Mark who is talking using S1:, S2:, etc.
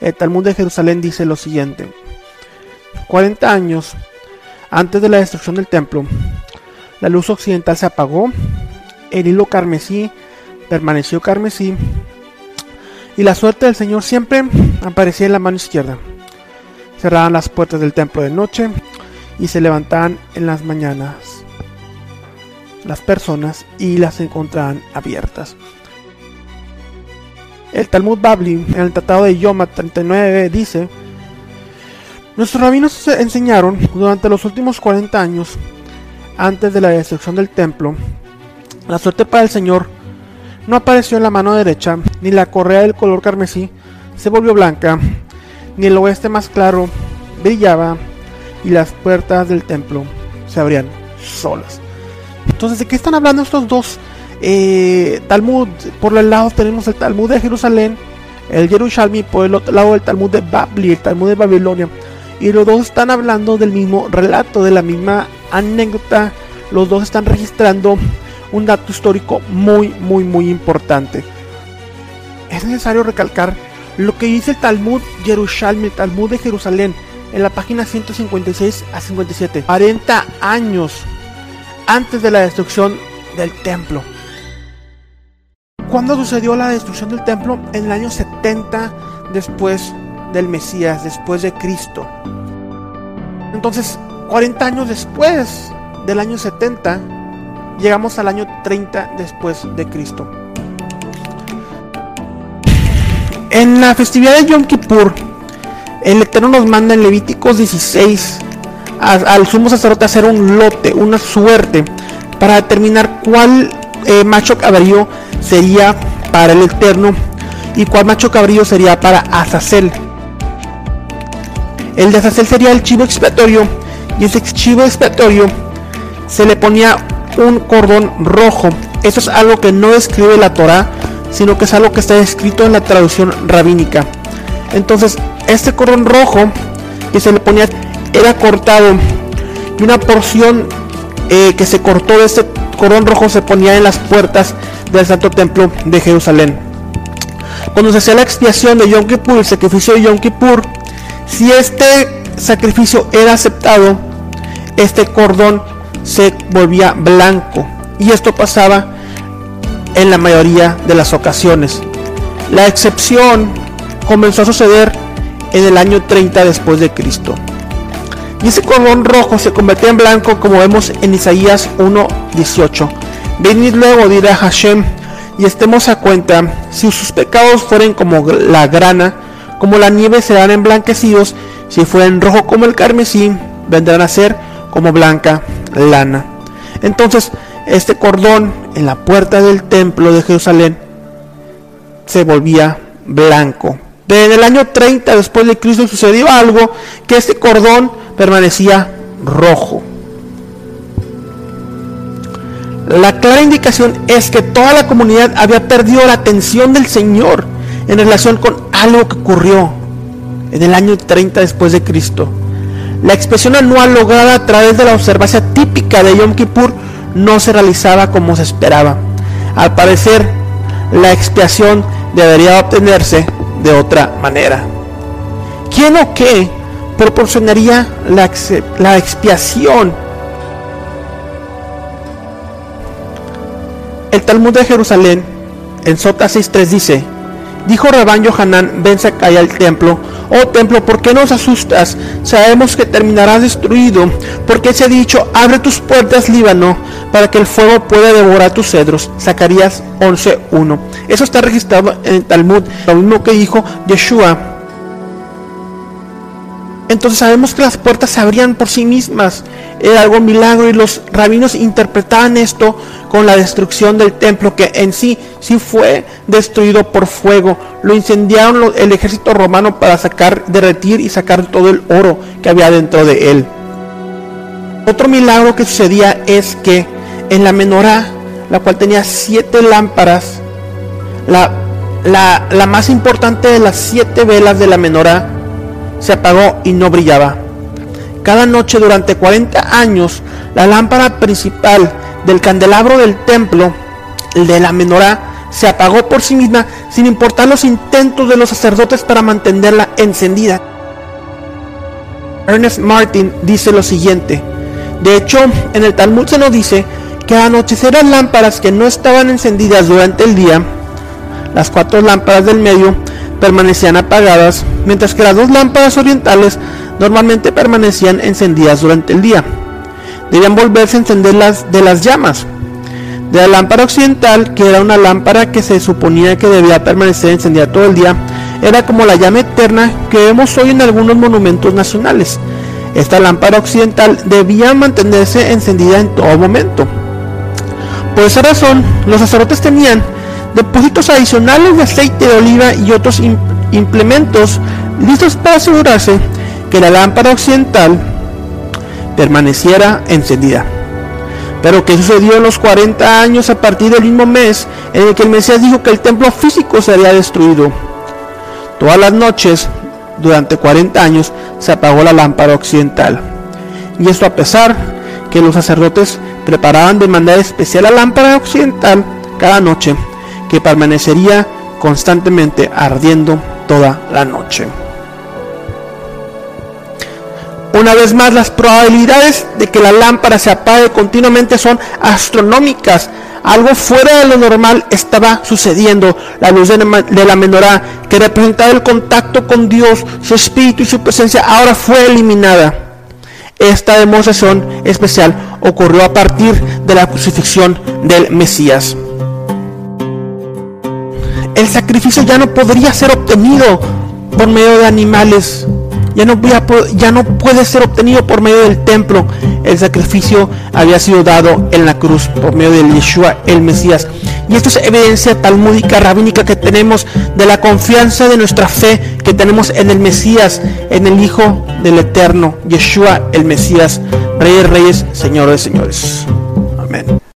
S1: el Talmud de Jerusalén dice lo siguiente. 40 años antes de la destrucción del templo, la luz occidental se apagó, el hilo carmesí permaneció carmesí y la suerte del Señor siempre aparecía en la mano izquierda. Cerraban las puertas del templo de noche y se levantaban en las mañanas las personas y las encontraban abiertas. El Talmud Babli en el Tratado de Yoma 39 dice, Nuestros rabinos enseñaron durante los últimos 40 años, antes de la destrucción del templo, la suerte para el Señor no apareció en la mano derecha, ni la correa del color carmesí se volvió blanca, ni el oeste más claro brillaba, y las puertas del templo se abrían solas. Entonces, ¿de qué están hablando estos dos eh, Talmud? Por el lado tenemos el Talmud de Jerusalén, el Yerushalmi, por el otro lado el Talmud de Babli, el Talmud de Babilonia. Y los dos están hablando del mismo relato, de la misma anécdota. Los dos están registrando un dato histórico muy, muy, muy importante. Es necesario recalcar lo que dice el Talmud Yerushalmi, el Talmud de Jerusalén, en la página 156 a 57. 40 años antes de la destrucción del templo. ¿Cuándo sucedió la destrucción del templo? En el año 70 después del Mesías, después de Cristo. Entonces, 40 años después del año 70, llegamos al año 30 después de Cristo. En la festividad de Yom Kippur, el Eterno nos manda en Levíticos 16 al sumo sacerdote hacer un lote, una suerte, para determinar cuál eh, macho cabrío sería para el Eterno y cuál macho cabrío sería para Azazel. El de Azazel sería el chivo expiatorio y ese chivo expiatorio se le ponía un cordón rojo. Eso es algo que no describe la Torah, sino que es algo que está escrito en la traducción rabínica. Entonces, este cordón rojo que se le ponía era cortado y una porción eh, que se cortó de este cordón rojo se ponía en las puertas del Santo Templo de Jerusalén. Cuando se hacía la expiación de Yom Kippur, el sacrificio de Yom Kippur, si este sacrificio era aceptado, este cordón se volvía blanco. Y esto pasaba en la mayoría de las ocasiones. La excepción comenzó a suceder en el año 30 después de Cristo. Y ese cordón rojo se convertía en blanco como vemos en Isaías 1.18. Venid luego, dirá Hashem, y estemos a cuenta, si sus pecados fueren como la grana, como la nieve serán emblanquecidos, si fueren rojo como el carmesí, vendrán a ser como blanca lana. Entonces, este cordón en la puerta del templo de Jerusalén se volvía blanco. Desde el año 30 después de Cristo sucedió algo que este cordón permanecía rojo. La clara indicación es que toda la comunidad había perdido la atención del Señor en relación con algo que ocurrió en el año 30 después de Cristo. La expresión anual lograda a través de la observancia típica de Yom Kippur no se realizaba como se esperaba. Al parecer, la expiación debería obtenerse de otra manera. ¿Quién o qué proporcionaría la, la expiación? El Talmud de Jerusalén, en Sota 6.3 dice, Dijo Rabán Yohanan, ven Sakai al templo. Oh templo, ¿por qué nos asustas? Sabemos que terminarás destruido, porque se ha dicho, abre tus puertas, Líbano, para que el fuego pueda devorar tus cedros. Zacarías 11.1. Eso está registrado en el Talmud, lo mismo que dijo Yeshua. Entonces sabemos que las puertas se abrían por sí mismas. Era algo milagro y los rabinos interpretaban esto con la destrucción del templo que en sí sí fue destruido por fuego. Lo incendiaron el ejército romano para sacar, derretir y sacar todo el oro que había dentro de él. Otro milagro que sucedía es que en la menorá, la cual tenía siete lámparas, la, la, la más importante de las siete velas de la menorá, se apagó y no brillaba. Cada noche durante 40 años, la lámpara principal del candelabro del templo, el de la menorá, se apagó por sí misma sin importar los intentos de los sacerdotes para mantenerla encendida. Ernest Martin dice lo siguiente, de hecho en el Talmud se nos dice que al anochecer las lámparas que no estaban encendidas durante el día, las cuatro lámparas del medio permanecían apagadas, mientras que las dos lámparas orientales normalmente permanecían encendidas durante el día. Debían volverse a encender las de las llamas. De la lámpara occidental, que era una lámpara que se suponía que debía permanecer encendida todo el día, era como la llama eterna que vemos hoy en algunos monumentos nacionales. Esta lámpara occidental debía mantenerse encendida en todo momento. Por esa razón, los sacerdotes tenían depósitos adicionales de aceite de oliva y otros implementos listos para asegurarse que la lámpara occidental permaneciera encendida. Pero ¿qué sucedió en los 40 años a partir del mismo mes en el que el Mesías dijo que el templo físico sería destruido? Todas las noches, durante 40 años, se apagó la lámpara occidental. Y esto a pesar que los sacerdotes preparaban de manera especial la lámpara occidental cada noche, que permanecería constantemente ardiendo toda la noche. Una vez más, las probabilidades de que la lámpara se apague continuamente son astronómicas. Algo fuera de lo normal estaba sucediendo. La luz de la menorá, que representaba el contacto con Dios, su espíritu y su presencia, ahora fue eliminada. Esta demostración especial ocurrió a partir de la crucifixión del Mesías. El sacrificio ya no podría ser obtenido por medio de animales ya no, puede ser obtenido por medio del templo. El sacrificio había sido dado en la cruz por medio de Yeshua, el Mesías. Y esto es evidencia talmúdica, rabínica que tenemos de la confianza de nuestra fe que tenemos en el Mesías, en el Hijo del Eterno, Yeshua, el Mesías, Rey de Reyes, Señor de Señores. Amén.